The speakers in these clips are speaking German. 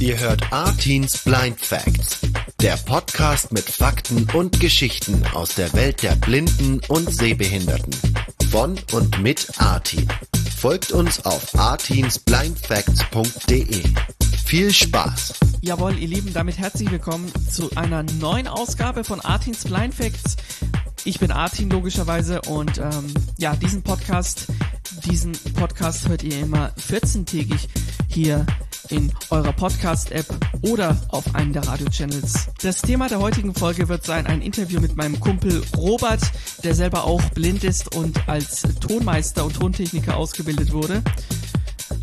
Ihr hört Artins Blind Facts, der Podcast mit Fakten und Geschichten aus der Welt der Blinden und Sehbehinderten. Von und mit Artin. Folgt uns auf artinsblindfacts.de. Viel Spaß! Jawohl, ihr Lieben, damit herzlich willkommen zu einer neuen Ausgabe von Artins Blind Facts. Ich bin Artin logischerweise und ähm, ja, diesen Podcast, diesen Podcast hört ihr immer 14-tägig hier in eurer Podcast-App oder auf einem der Radio-Channels. Das Thema der heutigen Folge wird sein ein Interview mit meinem Kumpel Robert, der selber auch blind ist und als Tonmeister und Tontechniker ausgebildet wurde.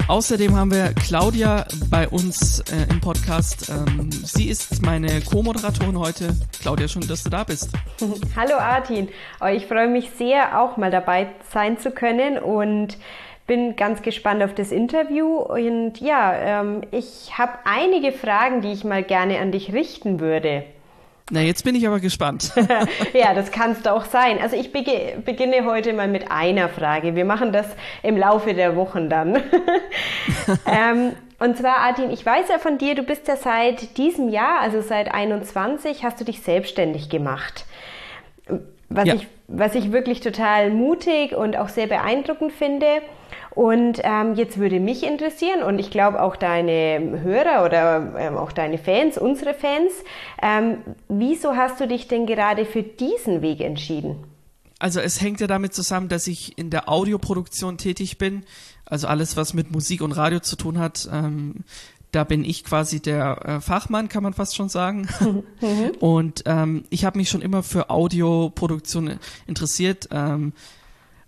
Außerdem haben wir Claudia bei uns äh, im Podcast. Ähm, sie ist meine Co-Moderatorin heute. Claudia, schön, dass du da bist. Hallo Artin. Oh, ich freue mich sehr, auch mal dabei sein zu können und bin ganz gespannt auf das Interview. Und ja, ähm, ich habe einige Fragen, die ich mal gerne an dich richten würde. Na, jetzt bin ich aber gespannt. ja, das kannst du auch sein. Also ich beginne heute mal mit einer Frage. Wir machen das im Laufe der Wochen dann. ähm, und zwar, Artin, ich weiß ja von dir, du bist ja seit diesem Jahr, also seit 21, hast du dich selbstständig gemacht. Was, ja. ich, was ich wirklich total mutig und auch sehr beeindruckend finde. Und ähm, jetzt würde mich interessieren und ich glaube auch deine Hörer oder ähm, auch deine Fans, unsere Fans, ähm, wieso hast du dich denn gerade für diesen Weg entschieden? Also es hängt ja damit zusammen, dass ich in der Audioproduktion tätig bin, also alles, was mit Musik und Radio zu tun hat. Ähm, da bin ich quasi der äh, Fachmann, kann man fast schon sagen. Mhm. Und ähm, ich habe mich schon immer für Audioproduktion interessiert. Ähm,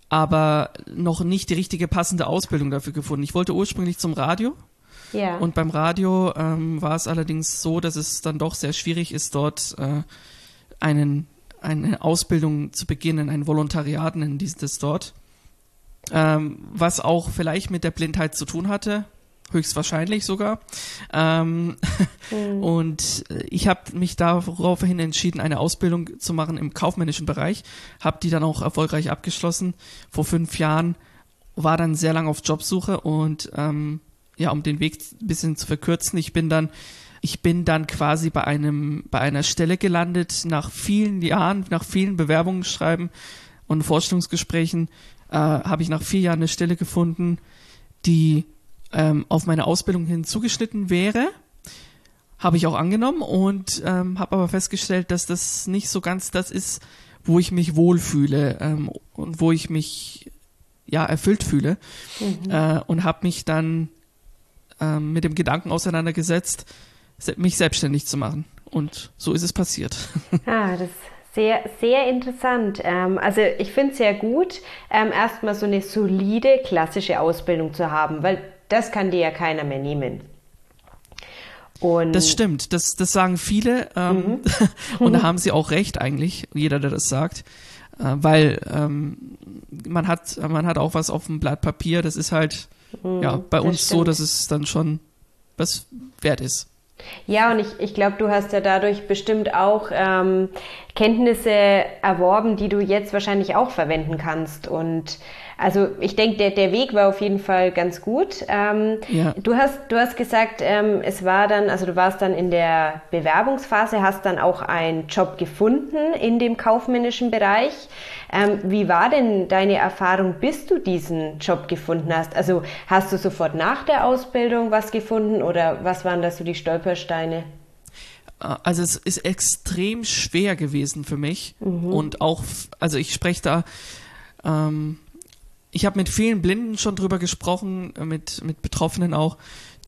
aber noch nicht die richtige passende Ausbildung dafür gefunden. Ich wollte ursprünglich zum Radio. Ja. Und beim Radio ähm, war es allerdings so, dass es dann doch sehr schwierig ist, dort äh, einen, eine Ausbildung zu beginnen, ein Volontariat nennen die das dort. Ähm, was auch vielleicht mit der Blindheit zu tun hatte höchstwahrscheinlich sogar. Ähm, mhm. Und ich habe mich daraufhin entschieden, eine Ausbildung zu machen im kaufmännischen Bereich, habe die dann auch erfolgreich abgeschlossen vor fünf Jahren, war dann sehr lange auf Jobsuche und ähm, ja, um den Weg ein bisschen zu verkürzen, ich bin dann ich bin dann quasi bei einem bei einer Stelle gelandet nach vielen Jahren, nach vielen Bewerbungen schreiben und Vorstellungsgesprächen äh, habe ich nach vier Jahren eine Stelle gefunden, die ähm, auf meine Ausbildung hin zugeschnitten wäre. Habe ich auch angenommen und ähm, habe aber festgestellt, dass das nicht so ganz das ist, wo ich mich wohlfühle ähm, und wo ich mich ja erfüllt fühle. Mhm. Äh, und habe mich dann ähm, mit dem Gedanken auseinandergesetzt, mich selbstständig zu machen. Und so ist es passiert. Ah, das ist sehr, sehr interessant. Ähm, also ich finde es sehr gut, ähm, erstmal so eine solide klassische Ausbildung zu haben, weil das kann dir ja keiner mehr nehmen. Und das stimmt, das, das sagen viele ähm, mhm. und da haben sie auch recht eigentlich, jeder, der das sagt, äh, weil ähm, man hat man hat auch was auf dem Blatt Papier, das ist halt mhm, ja bei uns stimmt. so, dass es dann schon was wert ist. Ja, und ich, ich glaube, du hast ja dadurch bestimmt auch ähm, Kenntnisse erworben, die du jetzt wahrscheinlich auch verwenden kannst. Und also ich denke, der, der Weg war auf jeden Fall ganz gut. Ähm, ja. du, hast, du hast gesagt, ähm, es war dann, also du warst dann in der Bewerbungsphase, hast dann auch einen Job gefunden in dem kaufmännischen Bereich. Ähm, wie war denn deine Erfahrung, bis du diesen Job gefunden hast? Also hast du sofort nach der Ausbildung was gefunden oder was waren da so die Stolpersteine? Also es ist extrem schwer gewesen für mich mhm. und auch, also ich spreche da ähm, ich habe mit vielen Blinden schon drüber gesprochen, äh, mit, mit Betroffenen auch,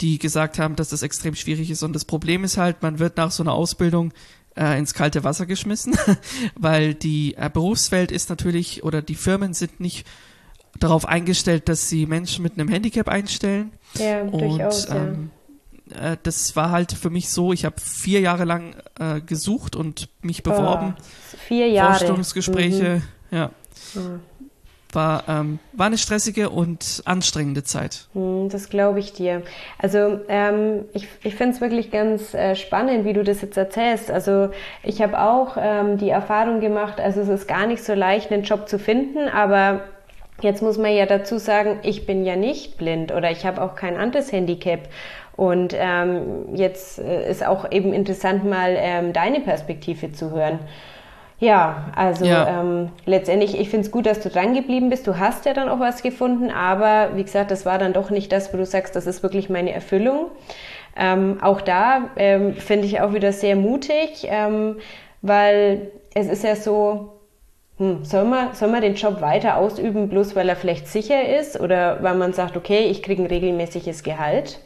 die gesagt haben, dass das extrem schwierig ist. Und das Problem ist halt, man wird nach so einer Ausbildung äh, ins kalte Wasser geschmissen, weil die äh, Berufswelt ist natürlich oder die Firmen sind nicht darauf eingestellt, dass sie Menschen mit einem Handicap einstellen. Ja, und, durchaus, ähm, ja. Äh, das war halt für mich so, ich habe vier Jahre lang äh, gesucht und mich beworben. Oh, vier Jahre. Vorstellungsgespräche, mhm. ja. Mhm war, ähm, war eine stressige und anstrengende Zeit. Hm, das glaube ich dir. Also ähm, ich, ich finde es wirklich ganz äh, spannend, wie du das jetzt erzählst. Also ich habe auch ähm, die Erfahrung gemacht, also es ist gar nicht so leicht, einen Job zu finden, aber jetzt muss man ja dazu sagen, ich bin ja nicht blind oder ich habe auch kein anderes Handicap. Und ähm, jetzt äh, ist auch eben interessant, mal ähm, deine Perspektive zu hören. Ja, also ja. Ähm, letztendlich, ich finde es gut, dass du dran geblieben bist. Du hast ja dann auch was gefunden, aber wie gesagt, das war dann doch nicht das, wo du sagst, das ist wirklich meine Erfüllung. Ähm, auch da ähm, finde ich auch wieder sehr mutig, ähm, weil es ist ja so, hm, soll, man, soll man den Job weiter ausüben, bloß weil er vielleicht sicher ist oder weil man sagt, okay, ich kriege ein regelmäßiges Gehalt?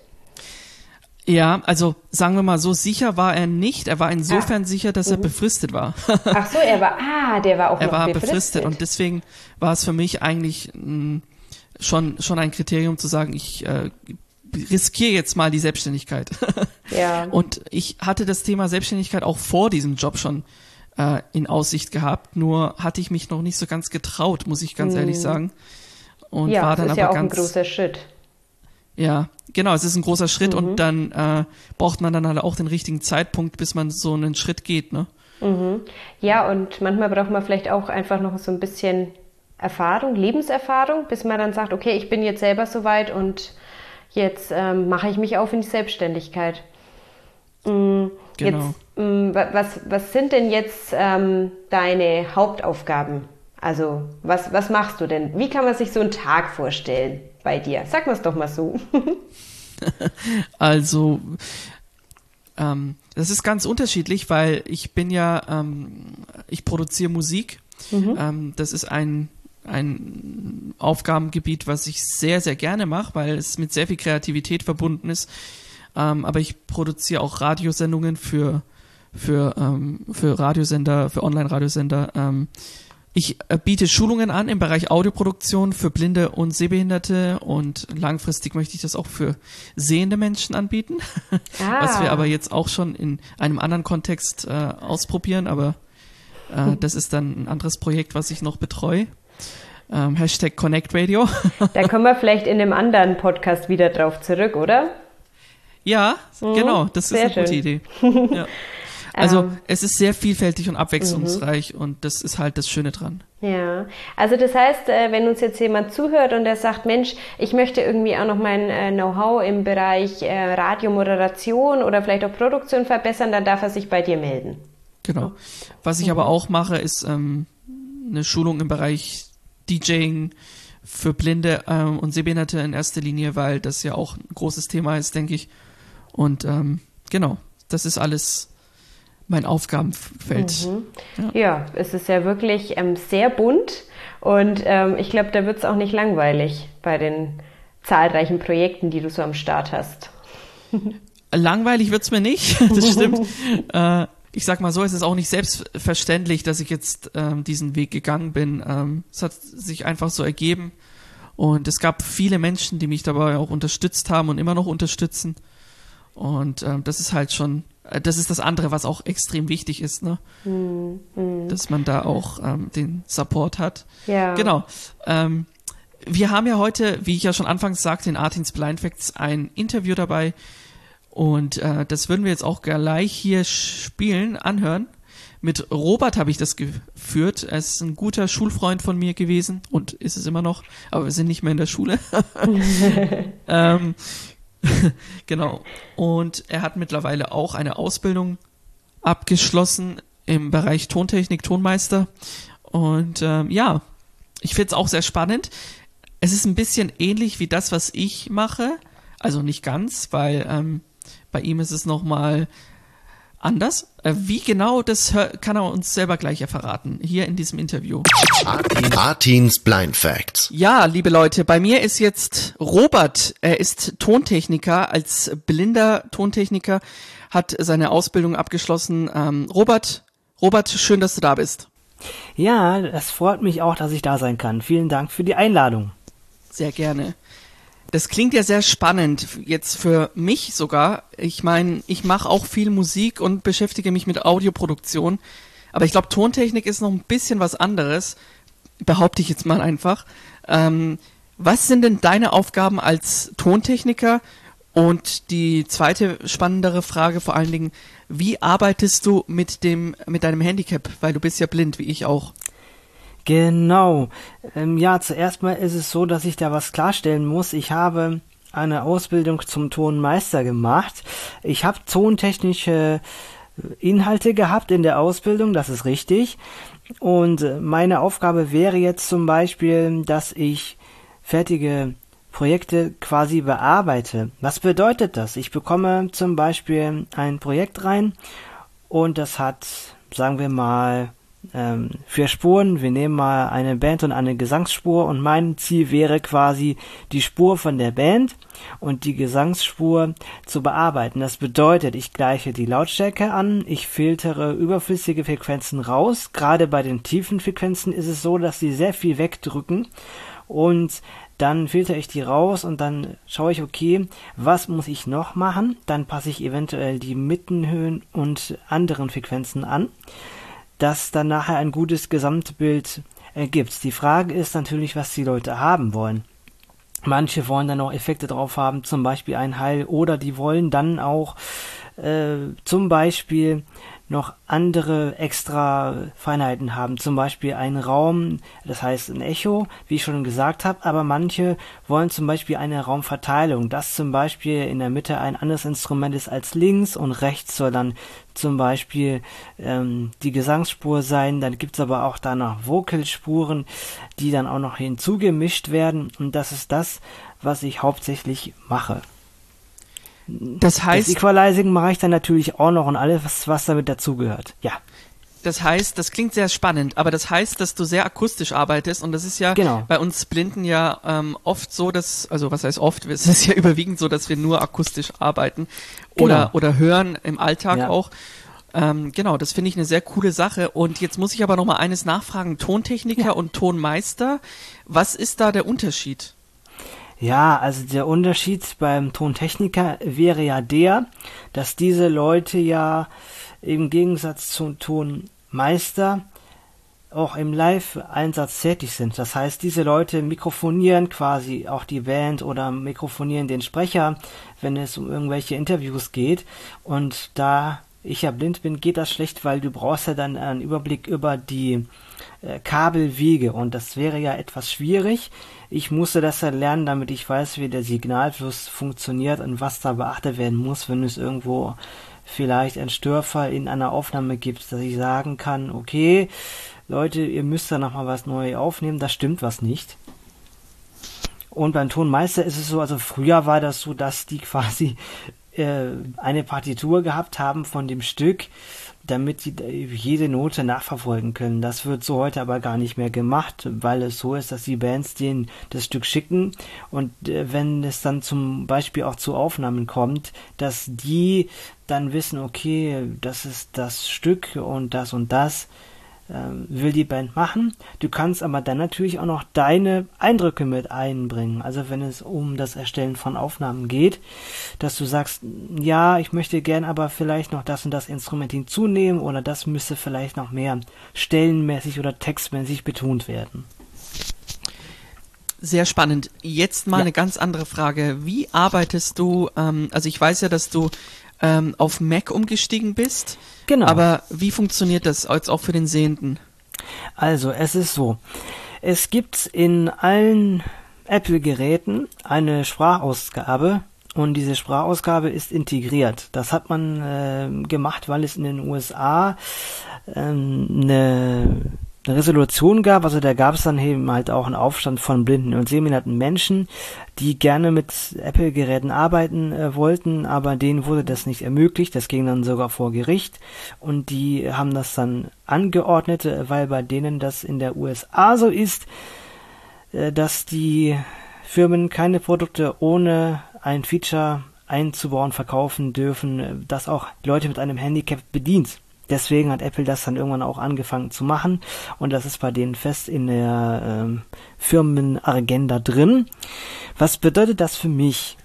Ja, also sagen wir mal so, sicher war er nicht. Er war insofern ah. sicher, dass mhm. er befristet war. Ach so, er war, ah, der war auch er noch war befristet. befristet und deswegen war es für mich eigentlich mh, hm, schon schon ein Kriterium zu sagen, ich äh, riskiere jetzt mal die Selbstständigkeit. ja. Und ich hatte das Thema Selbstständigkeit auch vor diesem Job schon äh, in Aussicht gehabt, nur hatte ich mich noch nicht so ganz getraut, muss ich ganz mhm. ehrlich sagen. Und ja, war dann das ist aber ja auch ganz, ein großer Schritt. Ja, genau, es ist ein großer Schritt mhm. und dann äh, braucht man dann halt auch den richtigen Zeitpunkt, bis man so einen Schritt geht, ne? Mhm. Ja, und manchmal braucht man vielleicht auch einfach noch so ein bisschen Erfahrung, Lebenserfahrung, bis man dann sagt, okay, ich bin jetzt selber soweit und jetzt ähm, mache ich mich auf in die Selbstständigkeit. Mhm. Genau. Jetzt, ähm, was, was sind denn jetzt ähm, deine Hauptaufgaben? Also, was, was machst du denn? Wie kann man sich so einen Tag vorstellen? Bei dir? Sag mal es doch mal so. also, ähm, das ist ganz unterschiedlich, weil ich bin ja, ähm, ich produziere Musik. Mhm. Ähm, das ist ein, ein Aufgabengebiet, was ich sehr, sehr gerne mache, weil es mit sehr viel Kreativität verbunden ist. Ähm, aber ich produziere auch Radiosendungen für, für, ähm, für Radiosender, für Online-Radiosender. Ähm, ich äh, biete Schulungen an im Bereich Audioproduktion für Blinde und Sehbehinderte und langfristig möchte ich das auch für sehende Menschen anbieten, ah. was wir aber jetzt auch schon in einem anderen Kontext äh, ausprobieren, aber äh, das ist dann ein anderes Projekt, was ich noch betreue. Ähm, Hashtag Connect Radio. da kommen wir vielleicht in einem anderen Podcast wieder drauf zurück, oder? Ja, mhm. genau, das ist eine schön. gute Idee. Ja. Also ähm, es ist sehr vielfältig und abwechslungsreich mhm. und das ist halt das Schöne dran. Ja, also das heißt, äh, wenn uns jetzt jemand zuhört und der sagt, Mensch, ich möchte irgendwie auch noch mein äh, Know-how im Bereich äh, Radiomoderation oder vielleicht auch Produktion verbessern, dann darf er sich bei dir melden. Genau. Was ich mhm. aber auch mache, ist ähm, eine Schulung im Bereich DJing für Blinde ähm, und Sehbehinderte in erster Linie, weil das ja auch ein großes Thema ist, denke ich. Und ähm, genau, das ist alles mein Aufgabenfeld. Mhm. Ja. ja. es ist ja wirklich ähm, sehr bunt und ähm, ich glaube, da wird es auch nicht langweilig bei den zahlreichen Projekten, die du so am Start hast. Langweilig wird es mir nicht, das stimmt. äh, ich sag mal so, es ist auch nicht selbstverständlich, dass ich jetzt ähm, diesen Weg gegangen bin. Ähm, es hat sich einfach so ergeben. Und es gab viele Menschen, die mich dabei auch unterstützt haben und immer noch unterstützen. Und ähm, das ist halt schon das ist das andere, was auch extrem wichtig ist, ne? Mhm. Dass man da auch ähm, den Support hat. Ja. Genau. Ähm, wir haben ja heute, wie ich ja schon anfangs sagte, in Artins Blind Facts ein Interview dabei. Und äh, das würden wir jetzt auch gleich hier spielen, anhören. Mit Robert habe ich das geführt. Er ist ein guter Schulfreund von mir gewesen und ist es immer noch, aber wir sind nicht mehr in der Schule. ähm, genau. Und er hat mittlerweile auch eine Ausbildung abgeschlossen im Bereich Tontechnik, Tonmeister. Und ähm, ja, ich finde es auch sehr spannend. Es ist ein bisschen ähnlich wie das, was ich mache. Also nicht ganz, weil ähm, bei ihm ist es nochmal anders. Äh, wie genau, das kann er uns selber gleich verraten, hier in diesem Interview. Artins Blind Facts. Ja, liebe Leute, bei mir ist jetzt Robert. Er ist Tontechniker, als blinder Tontechniker, hat seine Ausbildung abgeschlossen. Ähm, Robert, Robert, schön, dass du da bist. Ja, es freut mich auch, dass ich da sein kann. Vielen Dank für die Einladung. Sehr gerne. Das klingt ja sehr spannend, jetzt für mich sogar. Ich meine, ich mache auch viel Musik und beschäftige mich mit Audioproduktion. Aber ich glaube, Tontechnik ist noch ein bisschen was anderes, behaupte ich jetzt mal einfach. Ähm, was sind denn deine Aufgaben als Tontechniker? Und die zweite spannendere Frage vor allen Dingen, wie arbeitest du mit dem, mit deinem Handicap? Weil du bist ja blind, wie ich auch. Genau. Ähm, ja, zuerst mal ist es so, dass ich da was klarstellen muss. Ich habe eine Ausbildung zum Tonmeister gemacht. Ich habe tontechnische Inhalte gehabt in der Ausbildung, das ist richtig. Und meine Aufgabe wäre jetzt zum Beispiel, dass ich fertige Projekte quasi bearbeite. Was bedeutet das? Ich bekomme zum Beispiel ein Projekt rein und das hat, sagen wir mal, ähm, vier Spuren. Wir nehmen mal eine Band und eine Gesangsspur und mein Ziel wäre quasi die Spur von der Band und die Gesangsspur zu bearbeiten. Das bedeutet, ich gleiche die Lautstärke an, ich filtere überflüssige Frequenzen raus. Gerade bei den tiefen Frequenzen ist es so, dass sie sehr viel wegdrücken und dann filter ich die raus und dann schaue ich, okay, was muss ich noch machen? Dann passe ich eventuell die Mittenhöhen und anderen Frequenzen an, dass dann nachher ein gutes Gesamtbild ergibt. Die Frage ist natürlich, was die Leute haben wollen. Manche wollen dann auch Effekte drauf haben, zum Beispiel ein Heil, oder die wollen dann auch äh, zum Beispiel noch andere extra Feinheiten haben. Zum Beispiel ein Raum, das heißt ein Echo, wie ich schon gesagt habe, aber manche wollen zum Beispiel eine Raumverteilung, dass zum Beispiel in der Mitte ein anderes Instrument ist als links und rechts soll dann zum Beispiel ähm, die Gesangsspur sein. Dann gibt's aber auch da noch Vocalspuren, die dann auch noch hinzugemischt werden und das ist das, was ich hauptsächlich mache. Das heißt. Das Equalizing mache ich dann natürlich auch noch und alles, was, was damit dazugehört. Ja. Das heißt, das klingt sehr spannend, aber das heißt, dass du sehr akustisch arbeitest und das ist ja genau. bei uns Blinden ja ähm, oft so, dass, also was heißt oft, es ist ja überwiegend so, dass wir nur akustisch arbeiten oder, Genau. oder hören im Alltag Ja. auch. Ähm, genau, das finde ich eine sehr coole Sache. Und jetzt muss ich aber noch mal eines nachfragen: Tontechniker und Tonmeister. Was ist da der Unterschied? Ja, also der Unterschied beim Tontechniker wäre ja der, dass diese Leute ja im Gegensatz zum Tonmeister auch im Live-Einsatz tätig sind. Das heißt, diese Leute mikrofonieren quasi auch die Band oder mikrofonieren den Sprecher, wenn es um irgendwelche Interviews geht. Und da ich ja blind bin, geht das schlecht, weil du brauchst ja dann einen Überblick über die äh, Kabelwege und das wäre ja etwas schwierig. Ich musste das ja lernen, damit ich weiß, wie der Signalfluss funktioniert und was da beachtet werden muss, wenn es irgendwo vielleicht einen Störfall in einer Aufnahme gibt, dass ich sagen kann, okay, Leute, ihr müsst da nochmal was neu aufnehmen, da stimmt was nicht. Und beim Tonmeister ist es so, also früher war das so, dass die quasi äh, eine Partitur gehabt haben von dem Stück, damit äh, jede Note nachverfolgen können. Das wird so heute aber gar nicht mehr gemacht, weil es so ist, dass die Bands denen das Stück schicken und äh, wenn es dann zum Beispiel auch zu Aufnahmen kommt, dass die dann wissen, okay, das ist das Stück und das und das will die Band machen. Du kannst aber dann natürlich auch noch deine Eindrücke mit einbringen. Also wenn es um das Erstellen von Aufnahmen geht, dass du sagst, ja, ich möchte gern aber vielleicht noch das und das Instrument hinzunehmen oder das müsste vielleicht noch mehr stellenmäßig oder textmäßig betont werden. Sehr spannend. Jetzt mal Ja. eine ganz andere Frage. Wie arbeitest du? Ähm, also ich weiß ja, dass du ähm, auf Mac umgestiegen bist. Genau. Aber wie funktioniert das jetzt auch für den Sehenden? Also, es ist so. Es gibt in allen Apple-Geräten eine Sprachausgabe und diese Sprachausgabe ist integriert. Das hat man äh, gemacht, weil es in den USA ähm, eine, eine Resolution gab. Also da gab es dann eben halt auch einen Aufstand von blinden und sehbehinderten Menschen, die gerne mit Apple-Geräten arbeiten äh, wollten, aber denen wurde das nicht ermöglicht. Das ging dann sogar vor Gericht und die haben das dann angeordnet, äh, weil bei denen das in der USA so ist, äh, dass die Firmen keine Produkte ohne ein Feature einzubauen verkaufen dürfen, äh, das auch Leute mit einem Handicap bedient. Deswegen hat Apple das dann irgendwann auch angefangen zu machen und das ist bei denen fest in der ähm, Firmenagenda drin. Was bedeutet das für mich?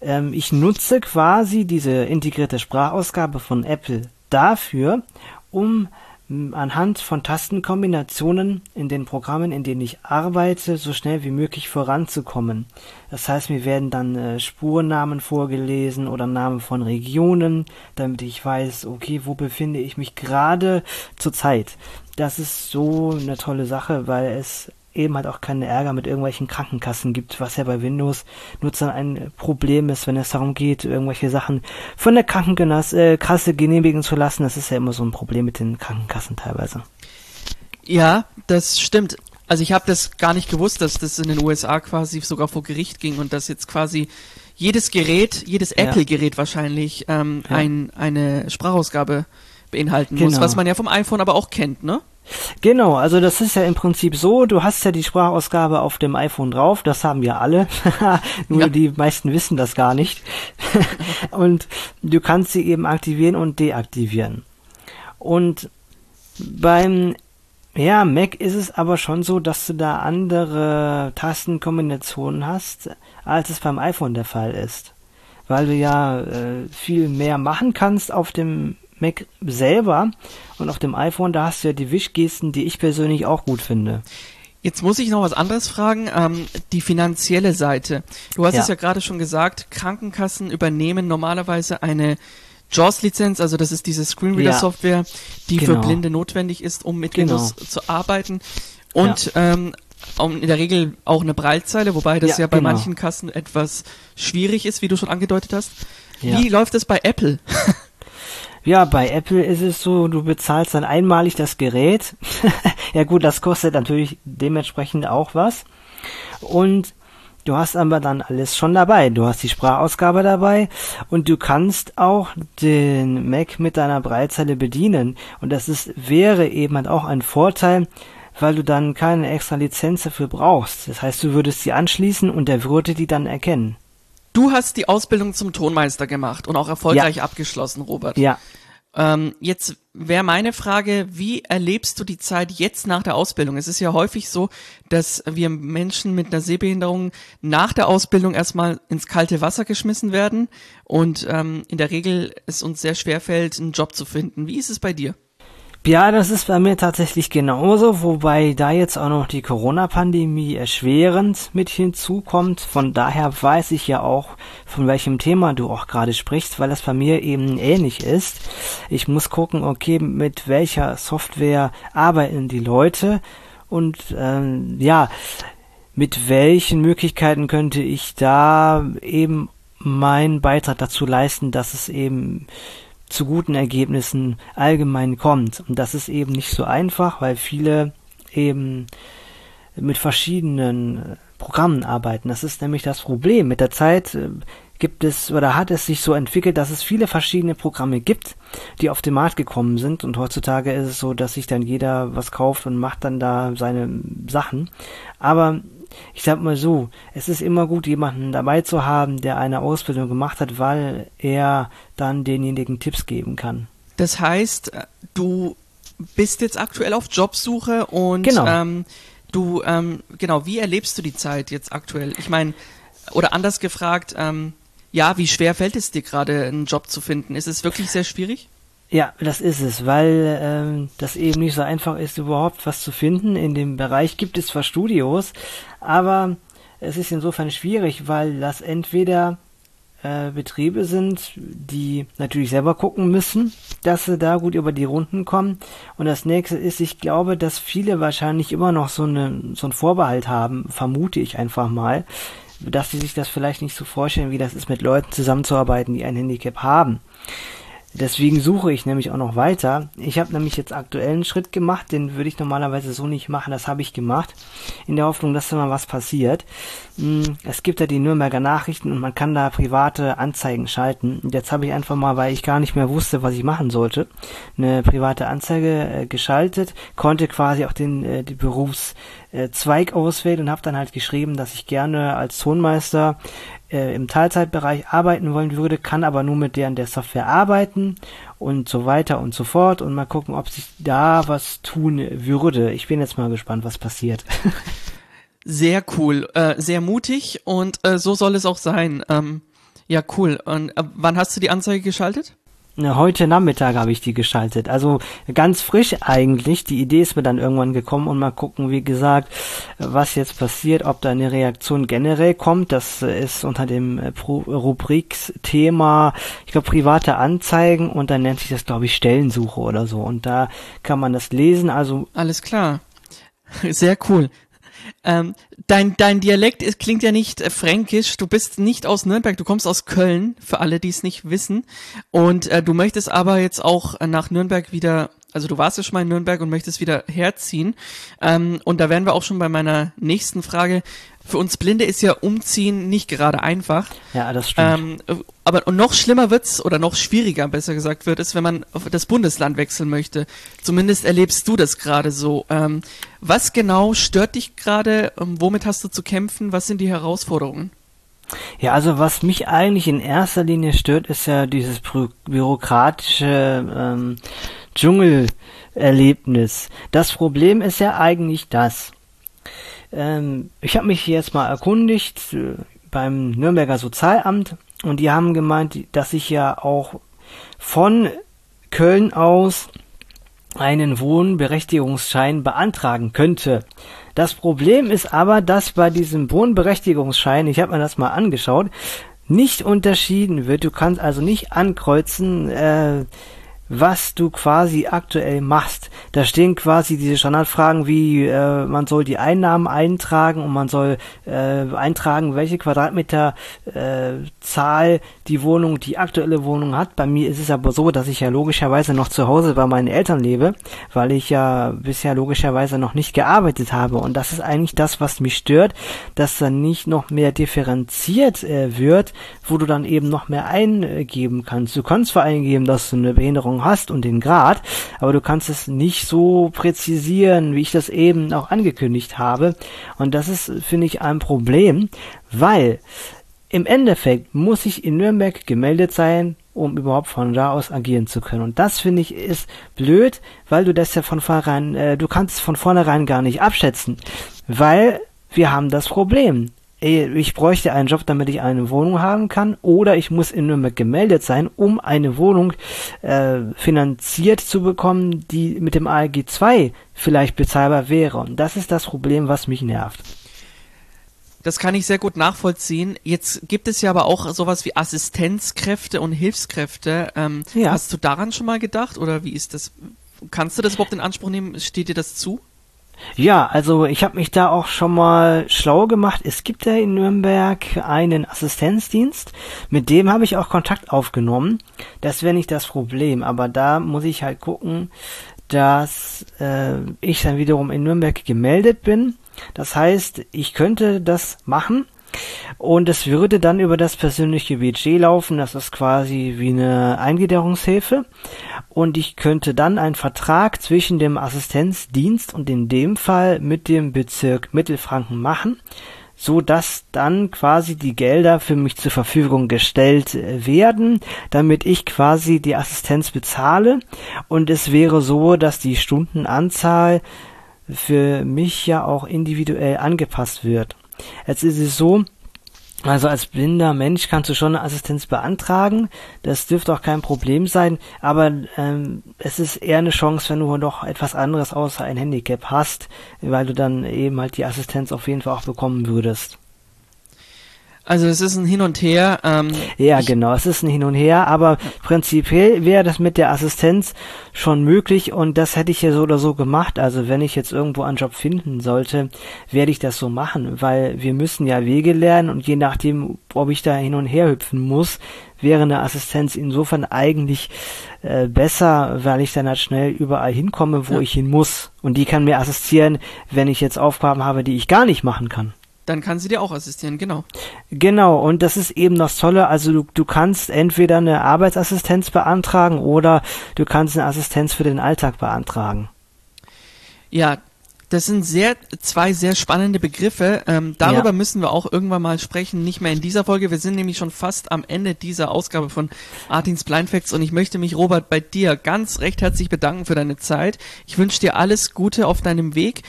Ähm, ich nutze quasi diese integrierte Sprachausgabe von Apple dafür, um anhand von Tastenkombinationen in den Programmen, in denen ich arbeite, so schnell wie möglich voranzukommen. Das heißt, mir werden dann äh, Spurnamen vorgelesen oder Namen von Regionen, damit ich weiß, okay, wo befinde ich mich gerade zur Zeit. Das ist so eine tolle Sache, weil es eben halt auch keinen Ärger mit irgendwelchen Krankenkassen gibt, was ja bei Windows-Nutzern ein Problem ist, wenn es darum geht, irgendwelche Sachen von der Krankenkasse äh, genehmigen zu lassen. Das ist ja immer so ein Problem mit den Krankenkassen teilweise. Ja, das stimmt. Also ich habe das gar nicht gewusst, dass das in den USA quasi sogar vor Gericht ging und dass jetzt quasi jedes Gerät, jedes. Apple-Gerät wahrscheinlich ähm, ja. ein, eine Sprachausgabe beinhalten genau. muss, was man ja vom iPhone aber auch kennt, ne? Genau, also das ist ja im Prinzip so, du hast ja die Sprachausgabe auf dem iPhone drauf, das haben wir alle, nur ja. die meisten wissen das gar nicht. und du kannst sie eben aktivieren und deaktivieren. Und beim ja, Mac ist es aber schon so, dass du da andere Tastenkombinationen hast, als es beim iPhone der Fall ist. Weil du ja äh, viel mehr machen kannst auf dem Mac selber und auf dem iPhone, da hast du ja die Wischgesten, die ich persönlich auch gut finde. Jetzt muss ich noch was anderes fragen, ähm, die finanzielle Seite. Du hast ja. es ja gerade schon gesagt, Krankenkassen übernehmen normalerweise eine JAWS-Lizenz, also das ist diese Screenreader-Software, die genau. für Blinde notwendig ist, um mit genau. Windows zu arbeiten. Und ja. ähm, in der Regel auch eine Breilzeile, wobei das ja, ja bei genau. manchen Kassen etwas schwierig ist, wie du schon angedeutet hast. Wie läuft das bei Apple? Ja, bei Apple ist es so, du bezahlst dann einmalig das Gerät. ja gut, das kostet natürlich dementsprechend auch was. Und du hast aber dann alles schon dabei. Du hast die Sprachausgabe dabei und du kannst auch den Mac mit deiner Breitzeile bedienen. Und das ist, wäre eben halt auch ein Vorteil, weil du dann keine extra Lizenz dafür brauchst. Das heißt, du würdest sie anschließen und er würde die dann erkennen. Du hast die Ausbildung zum Tonmeister gemacht und auch erfolgreich ja. abgeschlossen, Robert. Ja. Ähm, jetzt wäre meine Frage, wie erlebst du die Zeit jetzt nach der Ausbildung? Es ist ja häufig so, dass wir Menschen mit einer Sehbehinderung nach der Ausbildung erstmal ins kalte Wasser geschmissen werden und ähm, in der Regel es uns sehr schwer fällt, einen Job zu finden. Wie ist es bei dir? Ja, das ist bei mir tatsächlich genauso, wobei da jetzt auch noch die Corona-Pandemie erschwerend mit hinzukommt. Von daher weiß ich ja auch, von welchem Thema du auch gerade sprichst, weil das bei mir eben ähnlich ist. Ich muss gucken, okay, mit welcher Software arbeiten die Leute und ähm, ja, mit welchen Möglichkeiten könnte ich da eben meinen Beitrag dazu leisten, dass es eben zu guten Ergebnissen allgemein kommt. Und das ist eben nicht so einfach, weil viele eben mit verschiedenen Programmen arbeiten. Das ist nämlich das Problem. Mit der Zeit äh, gibt es oder hat es sich so entwickelt, dass es viele verschiedene Programme gibt, die auf den Markt gekommen sind und heutzutage ist es so, dass sich dann jeder was kauft und macht dann da seine Sachen. Aber ich sag mal so, es ist immer gut, jemanden dabei zu haben, der eine Ausbildung gemacht hat, weil er dann denjenigen Tipps geben kann. Das heißt, du bist jetzt aktuell auf Jobsuche und genau. ähm, du, ähm, genau, wie erlebst du die Zeit jetzt aktuell? Ich meine, oder anders gefragt, ähm, ja, wie schwer fällt es dir gerade, einen Job zu finden? Ist es wirklich sehr schwierig? Ja, das ist es, weil ähm, das eben nicht so einfach ist, überhaupt was zu finden. In dem Bereich gibt es zwar Studios, aber es ist insofern schwierig, weil das entweder äh, Betriebe sind, die natürlich selber gucken müssen, dass sie da gut über die Runden kommen. Und das nächste ist, ich glaube, dass viele wahrscheinlich immer noch so, eine, so einen Vorbehalt haben, vermute ich einfach mal, dass sie sich das vielleicht nicht so vorstellen, wie das ist, mit Leuten zusammenzuarbeiten, die ein Handicap haben. Deswegen suche ich nämlich auch noch weiter. Ich habe nämlich jetzt aktuell einen Schritt gemacht, den würde ich normalerweise so nicht machen. Das habe ich gemacht, in der Hoffnung, dass da mal was passiert. Hm, es gibt ja die Nürnberger Nachrichten und man kann da private Anzeigen schalten. Jetzt habe ich einfach mal, weil ich gar nicht mehr wusste, was ich machen sollte, eine private Anzeige äh, geschaltet, konnte quasi auch den äh, die Berufszweig auswählen und habe dann halt geschrieben, dass ich gerne als Tonmeister äh, im Teilzeitbereich arbeiten wollen würde, kann aber nur mit deren der Software arbeiten und so weiter und so fort und mal gucken, ob sich da was tun würde. Ich bin jetzt mal gespannt, was passiert. Sehr cool, äh, sehr mutig und äh, so soll es auch sein. Ähm, ja, cool. Und äh, wann hast du die Anzeige geschaltet? Heute Nachmittag habe ich die geschaltet. Also ganz frisch eigentlich. Die Idee ist mir dann irgendwann gekommen und mal gucken, wie gesagt, was jetzt passiert, ob da eine Reaktion generell kommt. Das ist unter dem äh, Rubriksthema, ich glaube, private Anzeigen und dann nennt sich das, glaube ich, Stellensuche oder so. Und da kann man das lesen. Also alles klar. Sehr cool. Ähm, dein, dein Dialekt ist, klingt ja nicht äh, fränkisch. Du bist nicht aus Nürnberg, du kommst aus Köln, für alle, die es nicht wissen. Und äh, du möchtest aber jetzt auch äh, nach Nürnberg wieder, also du warst ja schon mal in Nürnberg und möchtest wieder herziehen. Ähm, und da wären wir auch schon bei meiner nächsten Frage für uns Blinde ist ja Umziehen nicht gerade einfach. Ja, das stimmt. Ähm, aber und noch schlimmer wird's oder noch schwieriger, besser gesagt wird es, wenn man auf das Bundesland wechseln möchte. Zumindest erlebst du das gerade so. Ähm, was genau stört dich gerade? Ähm, womit hast du zu kämpfen? Was sind die Herausforderungen? Ja, also was mich eigentlich in erster Linie stört, ist ja dieses bü bürokratische ähm, Dschungelerlebnis. Das Problem ist ja eigentlich das. Ähm, ich habe mich jetzt mal erkundigt äh, beim Nürnberger Sozialamt und die haben gemeint, dass ich ja auch von Köln aus einen Wohnberechtigungsschein beantragen könnte. Das Problem ist aber, dass bei diesem Wohnberechtigungsschein, ich habe mir das mal angeschaut, nicht unterschieden wird. Du kannst also nicht ankreuzen, äh, was du quasi aktuell machst. Da stehen quasi diese Standardfragen wie äh, man soll die Einnahmen eintragen und man soll äh, eintragen, welche Quadratmeter äh, Zahl die Wohnung, die aktuelle Wohnung hat. Bei mir ist es aber so, dass ich ja logischerweise noch zu Hause bei meinen Eltern lebe, weil ich ja bisher logischerweise noch nicht gearbeitet habe. Und das ist eigentlich das, was mich stört, dass dann nicht noch mehr differenziert äh, wird, wo du dann eben noch mehr eingeben kannst. Du kannst zwar eingeben, dass du eine Behinderung Beschreibung hast und den Grad, aber du kannst es nicht so präzisieren, wie ich das eben auch angekündigt habe. Und das ist, finde ich, ein Problem, weil im Endeffekt muss ich in Nürnberg gemeldet sein, um überhaupt von da aus agieren zu können. Und das finde ich ist blöd, weil du das ja von vornherein, äh, du kannst es von vornherein gar nicht abschätzen, weil wir haben das Problem ich bräuchte einen Job, damit ich eine Wohnung haben kann, oder ich muss in Nürnberg gemeldet sein, um eine Wohnung äh, finanziert zu bekommen, die mit dem ALG 2 vielleicht bezahlbar wäre. Und das ist das Problem, was mich nervt. Das kann ich sehr gut nachvollziehen. Jetzt gibt es ja aber auch sowas wie Assistenzkräfte und Hilfskräfte. Ähm, ja. Hast du daran schon mal gedacht oder wie ist das? Kannst du das überhaupt in Anspruch nehmen? Steht dir das zu? Ja, also ich habe mich da auch schon mal schlau gemacht. Es gibt ja in Nürnberg einen Assistenzdienst, mit dem habe ich auch Kontakt aufgenommen. Das wäre nicht das Problem, aber da muss ich halt gucken, dass äh, ich dann wiederum in Nürnberg gemeldet bin. Das heißt, ich könnte das machen und es würde dann über das persönliche Budget laufen. Das ist quasi wie eine Eingliederungshilfe und ich könnte dann einen Vertrag zwischen dem Assistenzdienst und in dem Fall mit dem Bezirk Mittelfranken machen, so dass dann quasi die Gelder für mich zur Verfügung gestellt werden, damit ich quasi die Assistenz bezahle und es wäre so, dass die Stundenanzahl für mich ja auch individuell angepasst wird. Jetzt ist es so, also als blinder Mensch kannst du schon eine Assistenz beantragen. Das dürfte auch kein Problem sein. Aber ähm, es ist eher eine Chance, wenn du noch etwas anderes außer ein Handicap hast, weil du dann eben halt die Assistenz auf jeden Fall auch bekommen würdest. Also es ist ein Hin und Her. Ähm, ja, genau, es ist ein Hin und Her, aber prinzipiell wäre das mit der Assistenz schon möglich und das hätte ich ja so oder so gemacht. Also wenn ich jetzt irgendwo einen Job finden sollte, werde ich das so machen, weil wir müssen ja Wege lernen und je nachdem, ob ich da hin und her hüpfen muss, wäre eine Assistenz insofern eigentlich äh, besser, weil ich dann halt schnell überall hinkomme, wo ja. ich hin muss. Und die kann mir assistieren, wenn ich jetzt Aufgaben habe, die ich gar nicht machen kann dann kann sie dir auch assistieren, genau. Genau, und das ist eben das Tolle, also du, du kannst entweder eine Arbeitsassistenz beantragen oder du kannst eine Assistenz für den Alltag beantragen. Ja, das sind sehr zwei sehr spannende Begriffe. Ähm, darüber ja. müssen wir auch irgendwann mal sprechen, nicht mehr in dieser Folge. Wir sind nämlich schon fast am Ende dieser Ausgabe von Artins Blind Facts und ich möchte mich, Robert, bei dir ganz recht herzlich bedanken für deine Zeit. Ich wünsche dir alles Gute auf deinem Weg.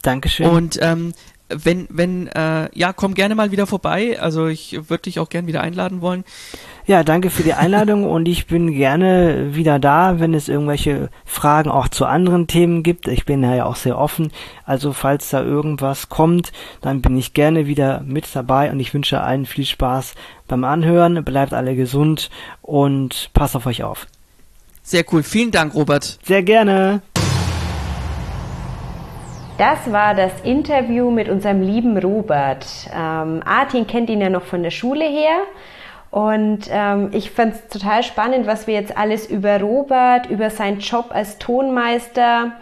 Dankeschön. Und ähm, wenn, wenn, äh, ja, komm gerne mal wieder vorbei. Also ich würde dich auch gern wieder einladen wollen. Ja, danke für die Einladung und ich bin gerne wieder da, wenn es irgendwelche Fragen auch zu anderen Themen gibt. Ich bin ja auch sehr offen. Also falls da irgendwas kommt, dann bin ich gerne wieder mit dabei und ich wünsche allen viel Spaß beim Anhören. Bleibt alle gesund und passt auf euch auf. Sehr cool. Vielen Dank, Robert. Sehr gerne. Das war das Interview mit unserem lieben Robert. Ähm, Artin kennt ihn ja noch von der Schule her. Und ähm, ich fand es total spannend, was wir jetzt alles über Robert, über seinen Job als Tonmeister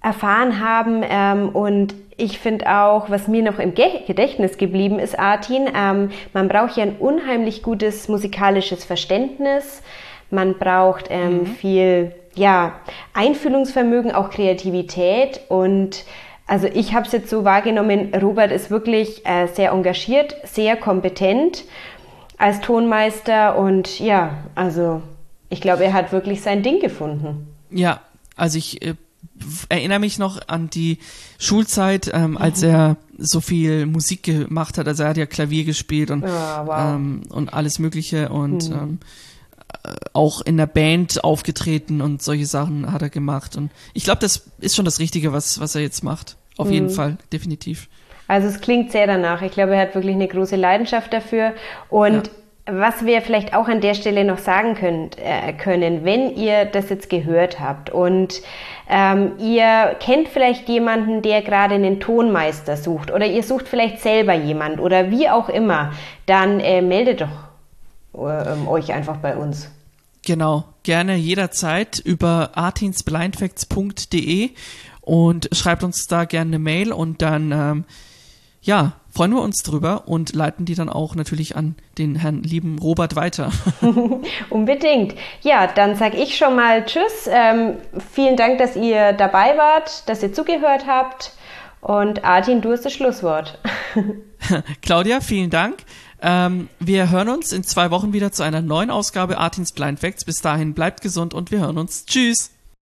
erfahren haben. Ähm, und ich finde auch, was mir noch im Gedächtnis geblieben ist, Artin, ähm, man braucht ja ein unheimlich gutes musikalisches Verständnis. Man braucht ähm, mhm. viel ja, Einfühlungsvermögen, auch Kreativität und also ich habe es jetzt so wahrgenommen, Robert ist wirklich äh, sehr engagiert, sehr kompetent als Tonmeister und ja, also ich glaube, er hat wirklich sein Ding gefunden. Ja, also ich äh, erinnere mich noch an die Schulzeit, ähm, als er so viel Musik gemacht hat. Also er hat ja Klavier gespielt und, ja, wow. ähm, und alles Mögliche und mhm. ähm, äh, auch in der Band aufgetreten und solche Sachen hat er gemacht. Und ich glaube, das ist schon das Richtige, was, was er jetzt macht. Auf mhm. jeden Fall, definitiv. Also es klingt sehr danach. Ich glaube, er hat wirklich eine große Leidenschaft dafür. Und ja. Was wir vielleicht auch an der Stelle noch sagen könnt, äh, können, wenn ihr das jetzt gehört habt und ähm, ihr kennt vielleicht jemanden, der gerade einen Tonmeister sucht oder ihr sucht vielleicht selber jemand oder wie auch immer, dann äh, meldet doch äh, euch einfach bei uns. Genau, gerne jederzeit über artinsblindfacts.de und schreibt uns da gerne eine Mail und dann ähm, ja, freuen wir uns drüber und leiten die dann auch natürlich an den Herrn lieben Robert weiter. Unbedingt. Ja, dann sage ich schon mal Tschüss. Ähm, vielen Dank, dass ihr dabei wart, dass ihr zugehört habt. Und Artin, du hast das Schlusswort. Claudia, vielen Dank. Ähm, wir hören uns in zwei Wochen wieder zu einer neuen Ausgabe Artins Blind Facts. Bis dahin bleibt gesund und wir hören uns. Tschüss.